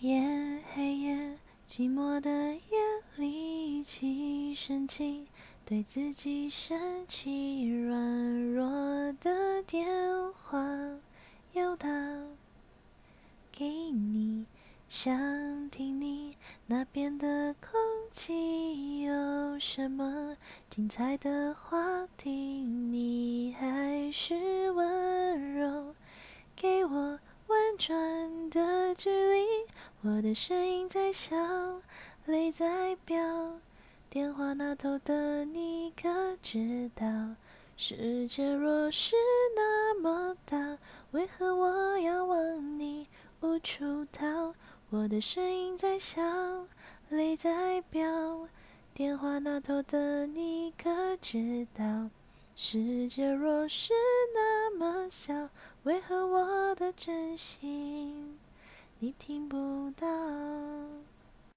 夜黑夜，寂寞的夜里，起身气，对自己生气，软弱的电话又打给你，想听你那边的空气有什么精彩的话题，你还是温柔，给我婉转的距。我的声音在笑，泪在飙，电话那头的你可知道？世界若是那么大，为何我要往你无处逃？我的声音在笑，泪在飙，电话那头的你可知道？世界若是那么小，为何我的真心？你听不到。